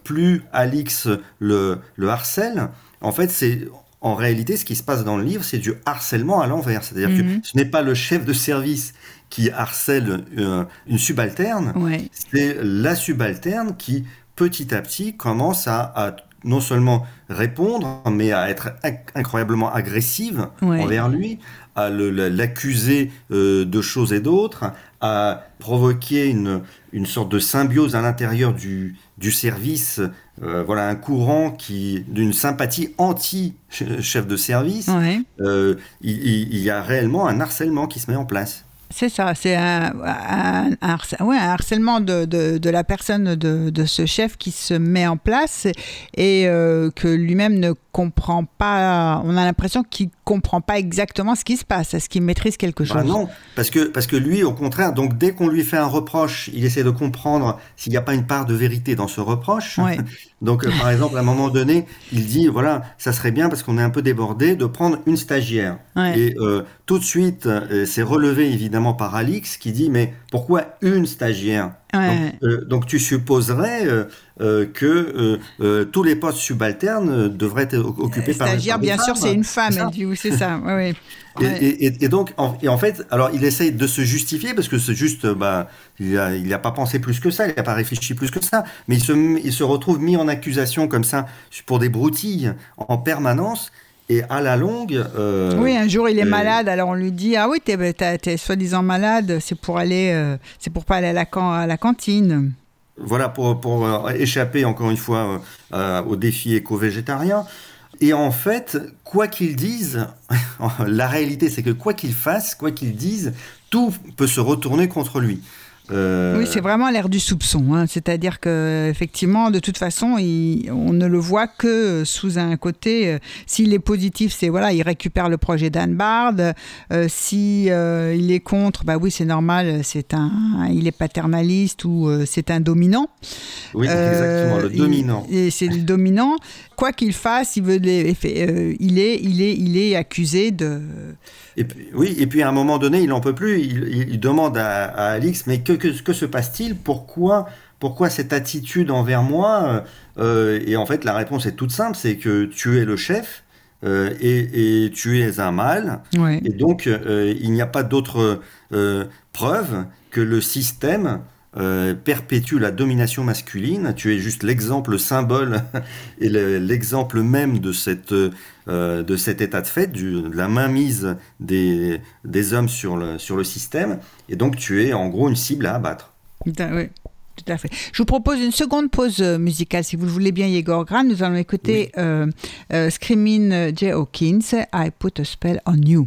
plus Alix le, le harcèle. En fait, c'est en réalité ce qui se passe dans le livre, c'est du harcèlement à l'envers. C'est-à-dire Mhm. que ce n'est pas le chef de service qui harcèle euh, une subalterne, Ouais. c'est la subalterne qui petit à petit commence à, à non seulement répondre, mais à être inc- incroyablement agressive Ouais. envers lui, à l'accuser euh, de choses et d'autres, à provoquer une, une sorte de symbiose à l'intérieur du, du service, euh, voilà un courant qui d'une sympathie anti-chef de service. Ouais. Euh, il, y a réellement un harcèlement qui se met en place. C'est ça, c'est un, un, un harcè- ouais, un harcèlement de, de, de la personne de, de ce chef qui se met en place et euh, que lui-même ne comprend pas. On a l'impression qu'il comprend pas exactement ce qui se passe. Est-ce qu'il maîtrise quelque chose? Bah non, parce que, parce que lui, au contraire, donc dès qu'on lui fait un reproche, il essaie de comprendre s'il n'y a pas une part de vérité dans ce reproche. Ouais. Donc, euh, par exemple, à un moment donné, il dit, voilà, ça serait bien, parce qu'on est un peu débordé, de prendre une stagiaire. Ouais. Et euh, tout de suite, euh, c'est relevé évidemment par Alix, qui dit, mais pourquoi une stagiaire? Ouais. donc, euh, donc tu supposerais euh, euh, que tous les postes subalternes devraient être occupés par des bien sûr, c'est une femme. C'est ça. Elle dit, oui, c'est ça. Ouais, ouais. Et, et- donc, en, et en fait, alors il essaye de se justifier parce que c'est juste, bah, il a, il a pas pensé plus que ça, il n'a pas réfléchi plus que ça, mais il se, il se retrouve mis en accusation comme ça pour des broutilles en permanence et à la longue. euh, Oui, un jour il est malade, alors on lui dit ah oui t'es t'as- t'es soi-disant malade, c'est pour aller, euh, c'est pour pas aller à la, can- à la cantine. Voilà, pour, pour euh, échapper encore une fois au défi éco-végétarien. Et en fait, quoi qu'ils disent, la réalité c'est que quoi qu'il fasse, quoi qu'il dise, tout peut se retourner contre lui. Euh, Oui, c'est vraiment l'air du soupçon. hein. C'est-à-dire que effectivement, de toute façon, il- on ne le voit que sous un côté. euh, S'il est positif, c'est voilà, il récupère le projet d'Anne Bard. Euh, si il est contre, bah oui, c'est normal. C'est un, il est paternaliste ou c'est un dominant. Oui, exactement, le il- dominant. Et c'est le dominant. Quoi qu'il fasse, il veut les- il est, il est, il est accusé de. Et puis, oui, et puis à un moment donné, il n'en peut plus. Il demande à, à Alix, mais que, que, que se passe-t-il? Pourquoi, pourquoi cette attitude envers moi Euh, Et en fait, la réponse est toute simple, c'est que tu es le chef euh, et, et tu es un mâle. Ouais. Et donc, euh, il n'y a pas d'autre euh, preuve que le système euh, perpétue la domination masculine. Tu es juste l'exemple symbole et le- l'exemple même de, cette, euh, de cet état de fait, du- de la mainmise des, des hommes sur le, sur le système. Et donc, tu es en gros une cible à abattre. Oui, tout à fait. Je vous propose une seconde pause euh, musicale, si vous le voulez bien, Yegor Gran. Nous allons écouter euh, euh, Screaming Jay Hawkins, I Put a Spell on You.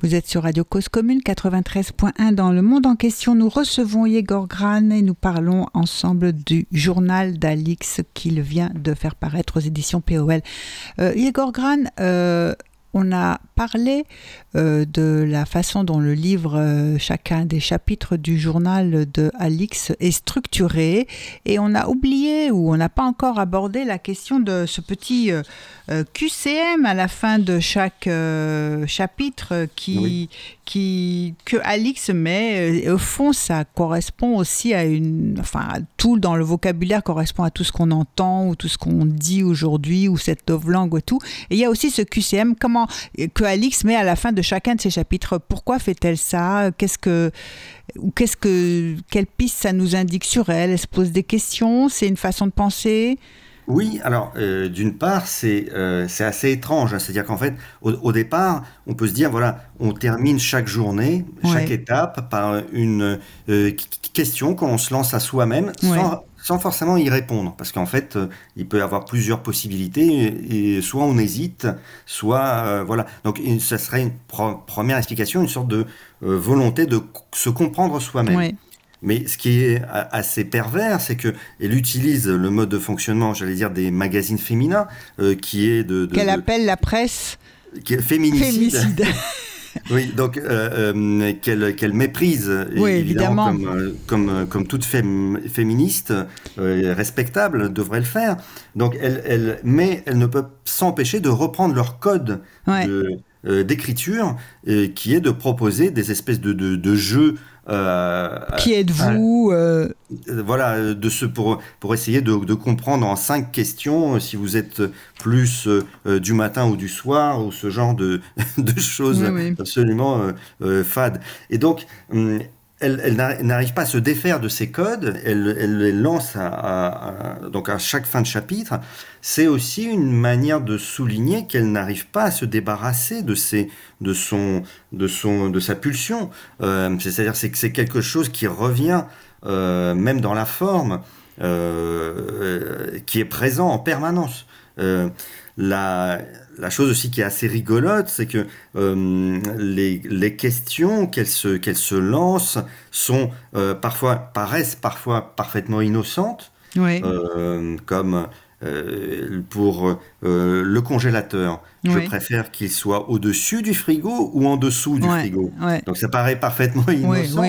Vous êtes sur Radio Cause Commune 93.1 dans le monde en question. Nous recevons Yegor Gran et nous parlons ensemble du journal d'Alix qu'il vient de faire paraître aux éditions POL. Euh, Yegor Gran, euh, on a parlé euh, de la façon dont le livre, euh, chacun des chapitres du journal de Alix est structuré et on a oublié ou on n'a pas encore abordé la question de ce petit euh, QCM à la fin de chaque chapitre qui. Que Alix met. Et au fond, ça correspond aussi à une. Enfin, tout dans le vocabulaire correspond à tout ce qu'on entend ou tout ce qu'on dit aujourd'hui ou cette langue et tout. Et il y a aussi ce QCM comment, que Alix met à la fin de chacun de ses chapitres. Pourquoi fait-elle ça? Qu'est-ce que. Ou qu'est-ce que. Quelle piste ça nous indique sur elle? Elle se pose des questions C'est une façon de penser? Oui, alors euh, d'une part, c'est euh, c'est assez étrange. hein. C'est-à-dire qu'en fait, au, au départ, on peut se dire, voilà, on termine chaque journée, chaque Ouais. étape par une euh, qu- question qu'on se lance à soi-même sans, sans forcément y répondre. Parce qu'en fait, euh, il peut y avoir plusieurs possibilités et, et soit on hésite, soit euh, voilà. Donc une- ça serait une pro- première explication, une sorte de euh, volonté de c- se comprendre soi-même. Ouais. Mais ce qui est assez pervers, c'est que elle utilise le mode de fonctionnement, j'allais dire, des magazines féminins, euh, qui est de, de- Qu'elle de- appelle la presse qui est féminicide. fémicide. Oui, donc euh, euh, qu'elle qu'elle méprise Oui, évidemment, évidemment. comme euh, comme comme toute femme féministe respectable devrait le faire. Donc elle elle mais elle ne peut s'empêcher de reprendre leur code Ouais. de, d'écriture qui est de proposer des espèces de de, de jeux euh, Qui êtes-vous euh, voilà, de ce pour pour essayer de, de comprendre en cinq questions euh, si vous êtes plus euh, du matin ou du soir ou ce genre de de choses Oui, oui. absolument fades. Et donc hum, elle, elle n'a- elle n'arrive pas à se défaire de ces codes. Elle, les lance à, donc à chaque fin de chapitre. C'est aussi une manière de souligner qu'elle n'arrive pas à se débarrasser de ses, de son, de son, de sa pulsion. Euh, C'est-à-dire c'est que c'est quelque chose qui revient euh, même dans la forme, euh, qui est présent en permanence. La, la chose aussi qui est assez rigolote, c'est que euh, les, les questions qu'elle se, qu'elle se lance sont euh, parfois paraissent parfois parfaitement innocentes, ouais. euh, comme euh, pour euh, le congélateur. Je préfère qu'il soit au-dessus du frigo ou en dessous du Ouais, frigo. ouais. Donc ça paraît parfaitement innocent,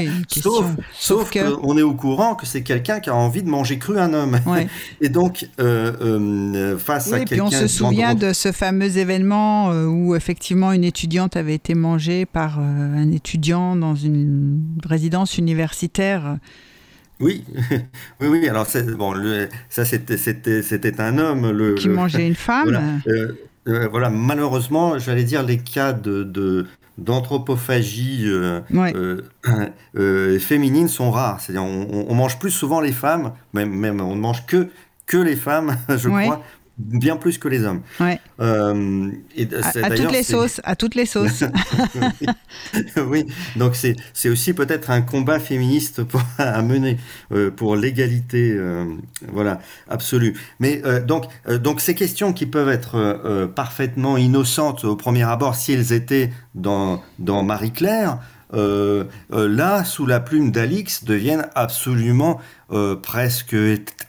sauf, que- qu'on est au courant que c'est quelqu'un qui a envie de manger cru un homme. Et donc, euh, face Oui, à puis quelqu'un... on se souvient de ce fameux événement où effectivement une étudiante avait été mangée par un étudiant dans une résidence universitaire. Oui, oui, oui. Alors, c'est- bon, le- ça, c'était, c'était, c'était un homme. Le, qui mangeait une femme. Voilà. Euh, euh, voilà, malheureusement, j'allais dire les cas de, d'anthropophagie euh, Ouais. féminine sont rares. C'est-à-dire, on, on- on mange plus souvent les femmes, même, même on ne mange que, que les femmes, je Ouais. crois, bien plus que les hommes. Ouais. Euh, et À, toutes les sauces, à toutes les sauces. oui, donc c'est aussi peut-être un combat féministe pour, à mener euh, pour l'égalité, euh, voilà, absolue. Mais donc donc ces questions qui peuvent être parfaitement innocentes au premier abord si elles étaient dans dans Marie Claire. là, sous la plume d'Alix, deviennent absolument presque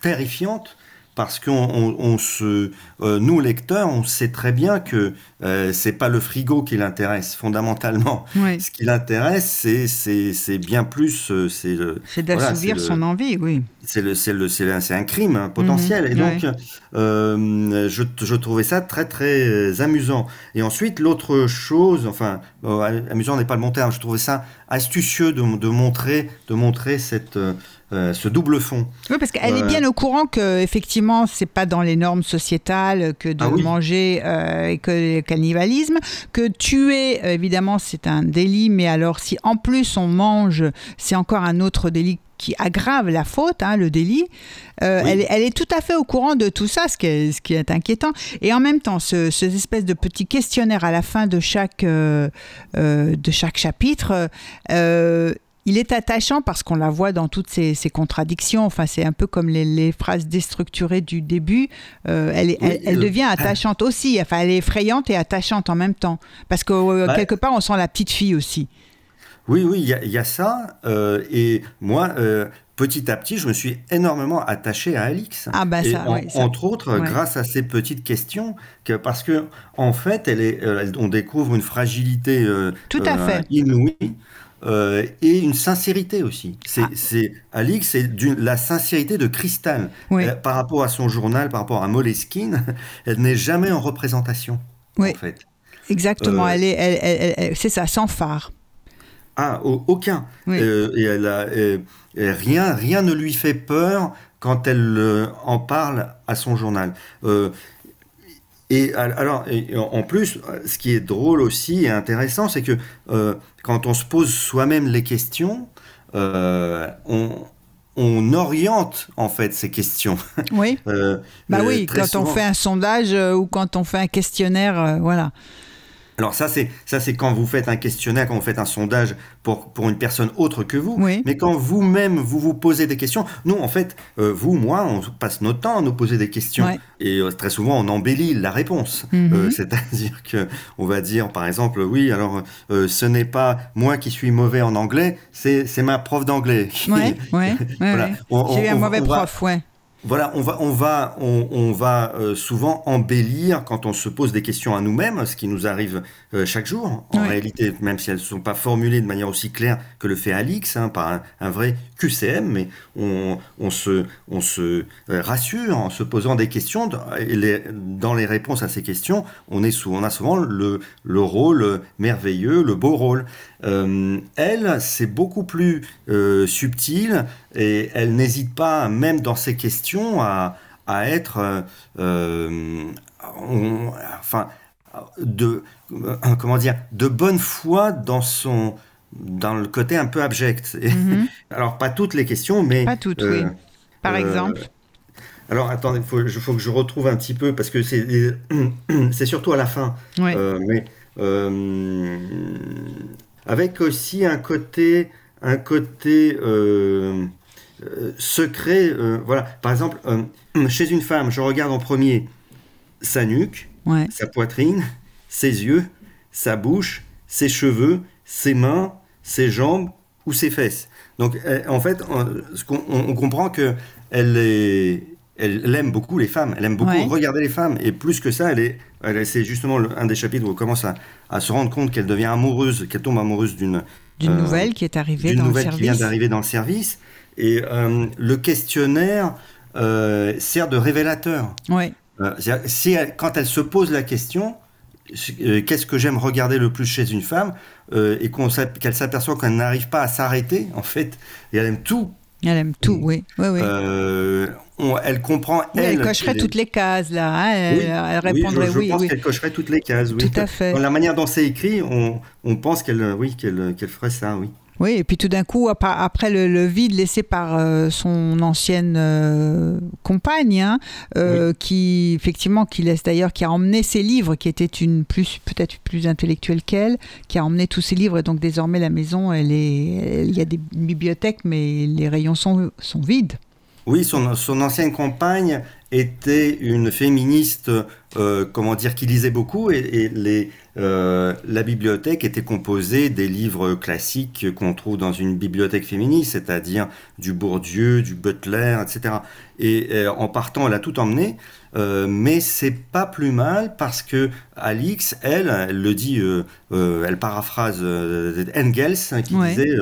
terrifiantes parce qu'on on, on se, euh, nous lecteurs, on sait très bien que euh, c'est pas le frigo qui l'intéresse fondamentalement. Oui. Ce qui l'intéresse, c'est bien plus, euh, c'est le C'est voilà, d'assouvir le- son envie, oui. c'est le c'est le c'est un, crime hein, potentiel et Mhm, donc euh, je, je trouvais ça très très amusant et ensuite l'autre chose enfin amusant n'est pas le bon terme je trouvais ça astucieux de, de montrer de montrer cette ce double fond Oui, parce qu'elle est bien au courant que effectivement, c'est pas dans les normes sociétales que de Ah oui. manger euh, et que le cannibalisme, que tuer évidemment c'est un délit, mais alors si en plus on mange, c'est encore un autre délit qui aggrave la faute, hein, le délit. Euh, Oui. elle, est- elle est tout à fait au courant de tout ça, ce qui est, ce qui est inquiétant. Et en même temps, ce, ces espèces de petits questionnaires à la fin de chaque, euh, euh, de chaque chapitre, il est attachant parce qu'on la voit dans toutes ses, ses contradictions. Enfin, c'est un peu comme les, les phrases déstructurées du début. Euh, elle, est- Oui, elle, elle euh, devient attachante aussi. Enfin, elle est effrayante et attachante en même temps. Parce que euh, Ouais. quelque part, on sent la petite fille aussi. oui oui il y, a- il y a ça euh, et moi euh, petit à petit je me suis énormément attaché à Alix Ah bah Et ça, en- ouais, ça. entre autres, Ouais. grâce à ces petites questions, que, parce que en fait, elle est, euh, elle- on découvre une fragilité Tout à fait. inouïe euh, et une sincérité aussi. C'est, Ah. c'est Alix, c'est la sincérité de cristal Oui. Euh, par rapport à son journal, par rapport à Moleskine. Elle n'est jamais en représentation. Oui. En fait. Exactement. Euh, Elle est, elle, elle- elle- elle- c'est ça, sans phare. Ah, au- aucun. Oui. Et elle a, rien, rien ne lui fait peur quand elle en parle à son journal. Euh, et al- alors, et en plus, ce qui est drôle aussi et intéressant, c'est que euh, quand on se pose soi-même les questions, euh, on, on oriente en fait ces questions. Oui. Euh, Bah oui, quand on fait un sondage ou quand on fait un questionnaire, voilà. Alors ça c'est ça c'est quand vous faites un questionnaire, quand vous faites un sondage pour pour une personne autre que vous. Oui. Mais quand vous-même vous vous posez des questions, nous en fait, euh, vous moi, on passe notre temps à nous poser des questions Ouais. et euh, très souvent on embellit la réponse. Mhm. Euh, C'est-à-dire que on va dire par exemple oui alors ce n'est pas moi qui suis mauvais en anglais, c'est c'est ma prof d'anglais. Ouais, ouais, Voilà. J'ai eu un mauvais on va- prof, ouais. Voilà, on va, on va, on, on va euh, souvent embellir quand on se pose des questions à nous-mêmes, ce qui nous arrive euh, chaque jour. En Oui. réalité, même si elles ne sont pas formulées de manière aussi claire que le fait Alix, hein, par un, un vrai QCM, mais on, on se, on se euh, rassure en se posant des questions. Dans- Et les, dans les réponses à ces questions, on, est sou- on a souvent le, le rôle merveilleux, le beau rôle. Euh, elle, c'est beaucoup plus euh, subtil et elle n'hésite pas, même dans ses questions, à, à être, euh, on- enfin, de, comment dire, de bonne foi dans son, dans le côté un peu abject. Mhm. Alors pas toutes les questions, mais Pas toutes, oui. Par exemple. alors attendez, il faut, que je retrouve un petit peu parce que c'est surtout à la fin. Ouais. Mais euh, avec aussi un côté, un côté euh, euh, secret. euh, voilà. Par exemple, chez une femme, je regarde en premier sa nuque, ouais. sa poitrine, ses yeux, sa bouche, ses cheveux, ses mains, ses jambes ou ses fesses. Donc, en fait, on- on comprend que elle est, elle aime beaucoup les femmes. Elle aime beaucoup Ouais. regarder les femmes. Et plus que ça, elle est, elle c'est justement le- un des chapitres où on commence à, à se rendre compte qu'elle devient amoureuse, qu'elle tombe amoureuse d'une D'une euh, nouvelle qui est arrivée dans le qui vient service. d'arriver dans le service. Et euh, le questionnaire euh, sert de révélateur. Ouais. Si elle- quand elle se pose la question, qu'est-ce que j'aime regarder le plus chez une femme, et qu'on qu'elle s'aperçoit qu'elle n'arrive pas à s'arrêter, en fait, et elle aime tout, Elle aime tout, oui. oui, oui. euh, on- elle comprend, Oui, elle, elle. cocherait toutes les cases, là. hein, Elle, Oui, elle oui, répondrait je, je oui, pense oui. qu'elle cocherait toutes les cases, oui. Tout à fait. Dans la manière dont c'est écrit, on, on pense qu'elle oui, qu'elle qu'elle ferait ça, oui. Oui, et puis tout d'un coup, après le, le vide laissé par euh, son ancienne euh, compagne, hein, euh, qui effectivement, qui laisse d'ailleurs, qui a emmené ses livres, qui était une plus peut-être plus intellectuelle qu'elle, qui a emmené tous ses livres, et donc désormais la maison, elle est, il y a des bibliothèques, mais les rayons sont, sont vides. Oui, son, son ancienne compagne était une féministe, euh, comment dire, qui lisait beaucoup et, et les, euh, la bibliothèque était composée des livres classiques qu'on trouve dans une bibliothèque féministe, c'est-à-dire du Bourdieu, du Butler, etc. Et euh, en partant, elle a tout emmené. Euh, mais c'est pas plus mal parce que Alix, elle, elle le dit, elle paraphrase Engels hein, qui Ouais. disait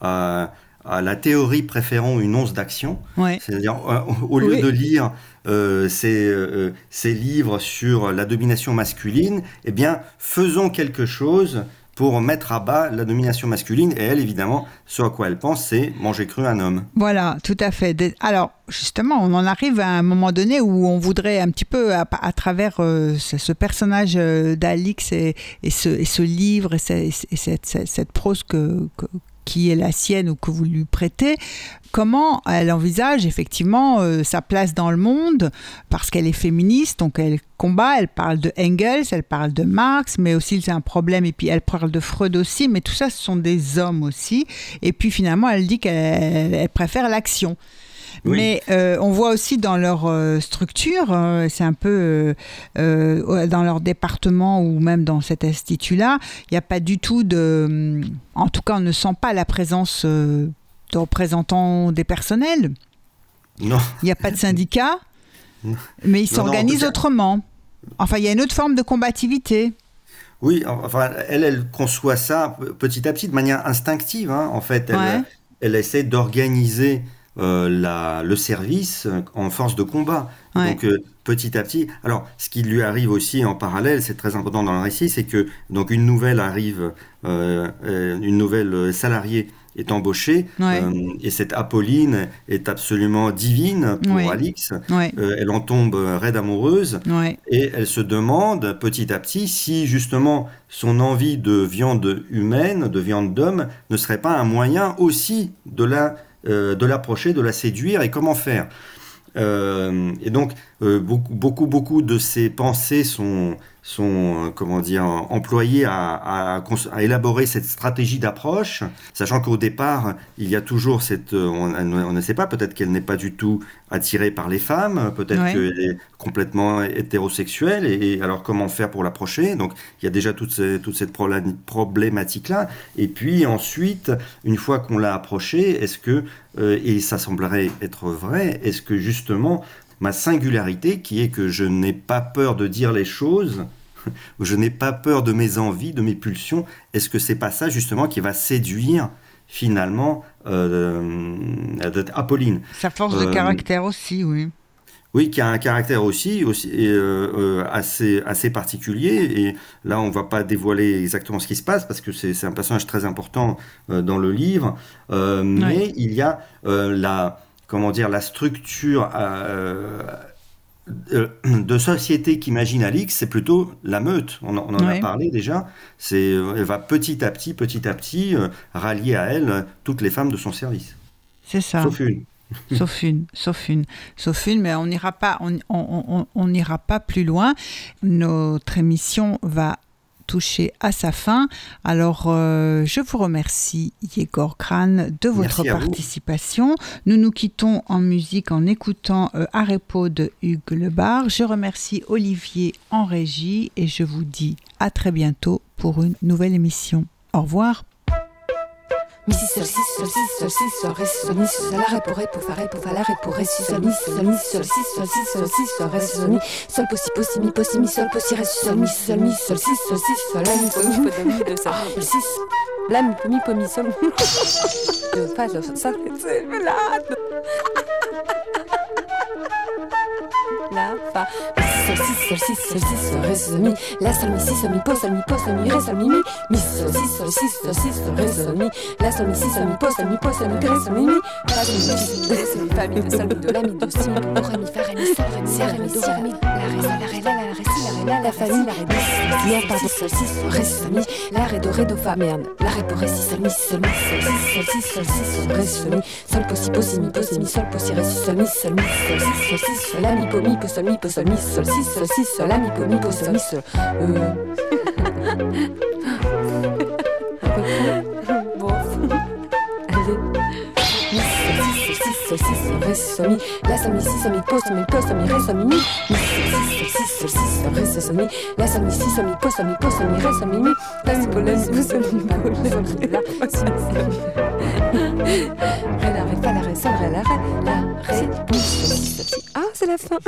à, à la théorie préférons une once d'action. Ouais. C'est-à-dire, euh, au lieu Oui. de lire euh, euh, ces livres sur la domination masculine, eh bien, faisons quelque chose pour mettre à bas la domination masculine. Et elle, évidemment, ce à quoi elle pense, c'est manger cru un homme. Voilà, tout à fait. Alors, justement, on en arrive à un moment donné où on voudrait un petit peu, à, travers euh, ce, personnage euh, d'Alix et, ce, livre et, ce- et cette, prose que- qui est la sienne ou que vous lui prêtez, comment elle envisage effectivement euh, sa place dans le monde, parce qu'elle est féministe, donc elle combat, elle parle de Engels, elle parle de Marx, mais aussi c'est un problème, et puis elle parle de Freud aussi, mais tout ça, ce sont des hommes aussi, et puis finalement, elle dit qu'elle elle préfère l'action. Oui. Mais euh, on voit aussi dans leur euh, structure, euh, c'est un peu euh, dans leur département ou même dans cet institut-là, il n'y a pas du tout de... En tout cas, on ne sent pas la présence de représentants des personnels. Non, Il n'y a pas de syndicat, mais ils s'organisent autrement. Enfin, il y a une autre forme de combativité. oui, enfin, elle, elle conçoit ça petit à petit, de manière instinctive. hein. En fait, elle, Ouais. elle essaie d'organiser euh, la- le service en force de combat. Ouais. Donc euh, petit à petit. Alors, ce qui lui arrive aussi en parallèle, c'est très important dans le récit, c'est que donc une nouvelle arrive, euh, une nouvelle salariée est embauchée, Ouais. et cette Apolline est absolument divine pour Ouais. Alix. Elle en tombe raide amoureuse. Et elle se demande petit à petit si justement son envie de viande humaine, de viande d'homme, ne serait pas un moyen aussi de la de l'approcher, de la séduire et comment faire. Euh, et donc euh, beaucoup beaucoup beaucoup de ses pensées sont sont euh, comment dire employées à, à, à élaborer cette stratégie d'approche, sachant qu'au départ il y a toujours cette euh, on, on ne sait pas peut-être qu'elle n'est pas du tout attirée par les femmes, peut-être Ouais. qu'elle est complètement hétérosexuelle et, et alors comment faire pour l'approcher? Donc il y a déjà toute, ce- toute cette probla- problématique-là. Et puis ensuite, une fois qu'on l'a approchée, est-ce que, euh, et ça semblerait être vrai, est-ce que justement ma singularité qui est que je n'ai pas peur de dire les choses, je n'ai pas peur de mes envies, de mes pulsions, est-ce que c'est pas ça justement qui va séduire finalement euh, euh, Apolline? Sa force de Euh, caractère aussi, oui. oui, qui a un caractère aussi, aussi euh, assez, assez particulier. Et là, on va pas dévoiler exactement ce qui se passe parce que c'est un personnage très important euh, dans le livre. Euh, Mais il y a la, comment dire, la structure euh, euh, de société qu'imagine Alix, c'est plutôt la meute. On, en- on en Ouais. a parlé déjà. C'est, euh, elle va petit à petit, petit à petit, euh, rallier à elle toutes les femmes de son service, C'est ça. sauf une. sauf une, sauf une, sauf une, mais on n'ira pas, on, on- on- on n'ira pas plus loin. Notre émission va toucher à sa fin. Alors, euh, je vous remercie, Yegor Kran, de votre Merci participation. Nous nous quittons en musique en écoutant euh, Arepo de Hugues Lebar. Je remercie Olivier en régie et je vous dis à très bientôt pour une nouvelle émission. Au revoir. Mi si sol si sol si sol si sol ré si sol mi si sol la ré pour ré pour fa ré pour fa la ré pour ré si sol mi si sol mi si sol si sol si sol si sol ré si sol mi sol possi possi mi possi mi sol possi ré si sol mi si sol mi si sol si sol si sol la mi po mi po mi sol si la mi po mi po mi sol do la fa mi sol si sol si sol si sol ré sol mi la sol mi si sol mi po sol mi po sol mi ré sol mi mi mi sol si sol si sol si sol ré sol mi la sol mi si sol mi po sol mi po sol mi ré sol mi mi fa sol mi si ré sol mi fa mi do sol mi do la mi do si mi do ré mi fa ré mi sol ré mi si ré mi do ré mi la ré la ré la la ré si la ré la la fa mi la ré do si pardon sol si sol ré sol mi la ré do ré do fa merde la ré pour ré si sol mi sol mi sol si sol si sol si sol ré sol mi sol po si po si mi po si mi sol po si ré si sol mi sol mi sol si sol si sol la mi po mi sol mi po sol mi sol si sol si sol la mi po mi po sol mi sol euh sol, ré, sol, mi. La, sol, mi, si, sol, mi, sol, mi, sol, mi, ré, sol, mi, mi. Mi, sol, si, sol, si, sol, si, sol, ré, sol, sol. La, sol, mi, si, sol, mi, sol, mi, sol, mi, ré, sol. La, po, la, mi, sol, la, ré, la, sol. Ré, la, ré, sol, ré, la, ré, la, ré, mi, sol, sol, si. Ah, c'est la fin.